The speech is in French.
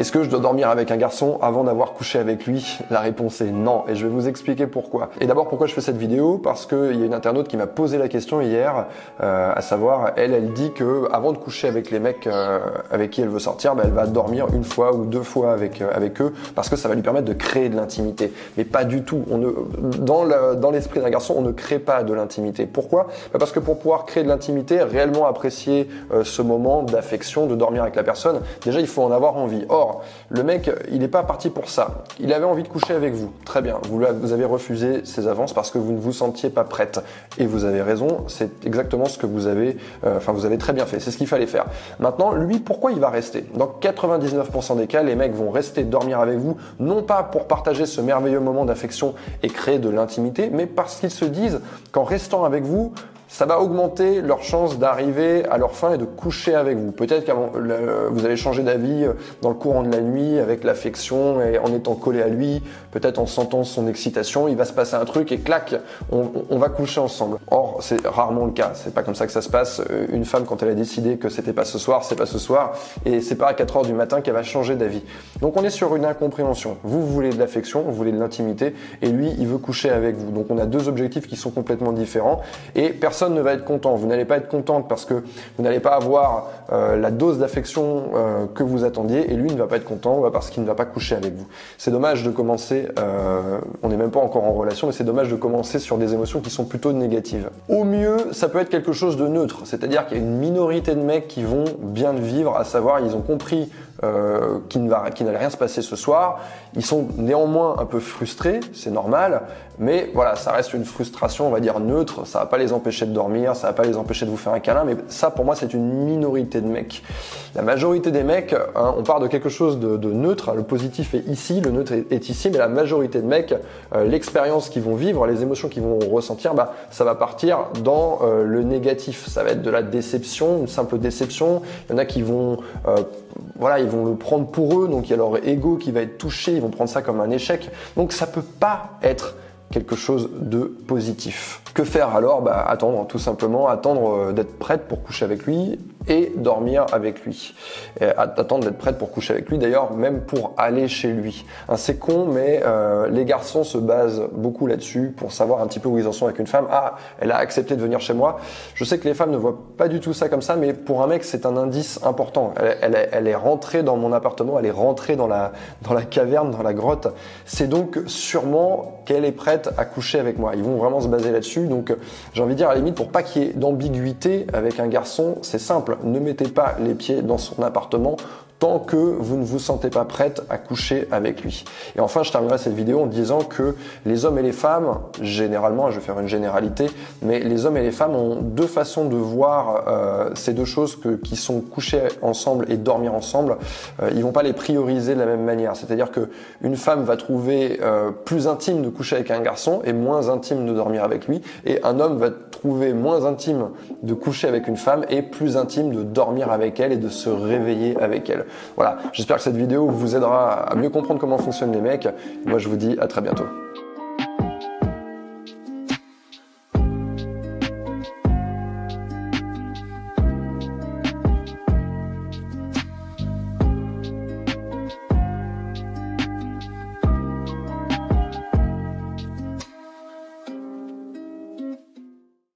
Est-ce que je dois dormir avec un garçon avant d'avoir couché avec lui? La réponse est non, et je vais vous expliquer pourquoi. Et d'abord, pourquoi je fais cette vidéo? Parce qu'il y a une internaute qui m'a posé la question hier, euh, à savoir, elle, elle dit que avant de coucher avec les mecs euh, avec qui elle veut sortir, bah, elle va dormir une fois ou deux fois avec, euh, avec eux, parce que ça va lui permettre de créer de l'intimité. Mais pas du tout. On ne, dans l'esprit d'un garçon, on ne crée pas de l'intimité. Pourquoi? Bah, Parce que pour pouvoir créer de l'intimité, réellement apprécier ce moment d'affection, de dormir avec la personne, déjà il faut en avoir envie. Or, le mec, il n'est pas parti pour ça. Il avait envie de coucher avec vous. Très bien. Vous, avez refusé ses avances parce que vous ne vous sentiez pas prête. Et vous avez raison. C'est exactement ce que vous avez, euh, enfin, vous avez très bien fait. C'est ce qu'il fallait faire. Maintenant, lui, pourquoi il va rester? Dans 99% des cas, les mecs vont rester dormir avec vous, non pas pour partager ce merveilleux moment d'affection et créer de l'intimité, mais parce qu'ils se disent qu'en restant avec vous, ça va augmenter leur chance d'arriver à leur fin et de coucher avec vous. Peut-être qu'avant vous allez changer d'avis euh, dans le courant de la nuit avec l'affection et en étant collé à lui, peut-être en sentant son excitation, il va se passer un truc et clac, on, va coucher ensemble. Or, c'est rarement le cas. C'est pas comme ça que ça se passe. Euh, une femme, quand elle a décidé que c'était pas ce soir, c'est pas ce soir, et c'est pas à 4 heures du matin qu'elle va changer d'avis. Donc, on est sur une incompréhension. Vous, vous voulez de l'affection, vous voulez de l'intimité, et lui, il veut coucher avec vous. Donc, on a deux objectifs qui sont complètement différents, et personne personne ne va être content. Vous n'allez pas être contente parce que vous n'allez pas avoir euh, la dose d'affection euh, que vous attendiez et lui ne va pas être content parce qu'il ne va pas coucher avec vous. C'est dommage de commencer, euh, on n'est même pas encore en relation, mais c'est dommage de commencer sur des émotions qui sont plutôt négatives. Au mieux, ça peut être quelque chose de neutre, c'est-à-dire qu'il y a une minorité de mecs qui vont bien vivre, à savoir ils ont compris qu'il n'allait rien se passer ce soir. Ils sont néanmoins un peu frustrés, c'est normal, mais voilà, ça reste une frustration, on va dire neutre. Ça va pas les empêcher de dormir, ça va pas les empêcher de vous faire un câlin, mais ça pour moi c'est une minorité de mecs. La majorité des mecs, hein, on part de quelque chose de, neutre. Le positif est ici, le neutre est, ici, mais la majorité de mecs, euh, l'expérience qu'ils vont vivre, les émotions qu'ils vont ressentir, bah, ça va partir dans euh, le négatif. Ça va être de la déception, une simple déception. Il y en a qui vont voilà, ils vont le prendre pour eux, donc il y a leur ego qui va être touché, ils vont prendre ça comme un échec. Donc ça peut pas être quelque chose de positif. Que faire alors? Bah, Attendre, tout simplement, attendre euh, d'être prête pour coucher avec lui et dormir avec lui. Et attendre d'être prête pour coucher avec lui, d'ailleurs, même pour aller chez lui. C'est con, mais euh, les garçons se basent beaucoup là-dessus pour savoir un petit peu où ils en sont avec une femme. Ah, elle a accepté de venir chez moi. Je sais que les femmes ne voient pas du tout ça comme ça, mais pour un mec, c'est un indice important. Elle, est rentrée dans mon appartement, elle est rentrée dans la, dans la caverne, dans la grotte. C'est donc sûrement qu'elle est prête à coucher avec moi. Ils vont vraiment se baser là-dessus. Donc, j'ai envie de dire, à la limite, pour pas qu'il y ait d'ambiguïté avec un garçon, c'est simple. Ne mettez pas les pieds dans son appartement tant que vous ne vous sentez pas prête à coucher avec lui. Et enfin, je terminerai cette vidéo en disant que les hommes et les femmes, généralement, je vais faire une généralité, mais les hommes et les femmes ont deux façons de voir euh, ces deux choses qui sont coucher ensemble et dormir ensemble. Euh, ils vont pas les prioriser de la même manière. C'est-à-dire que une femme va trouver euh, plus intime de coucher avec un garçon et moins intime de dormir avec lui, et un homme va trouver moins intime de coucher avec une femme et plus de dormir avec elle et de se réveiller avec elle. Voilà, j'espère que cette vidéo vous aidera à mieux comprendre comment fonctionnent les mecs. Moi, je vous dis à très bientôt.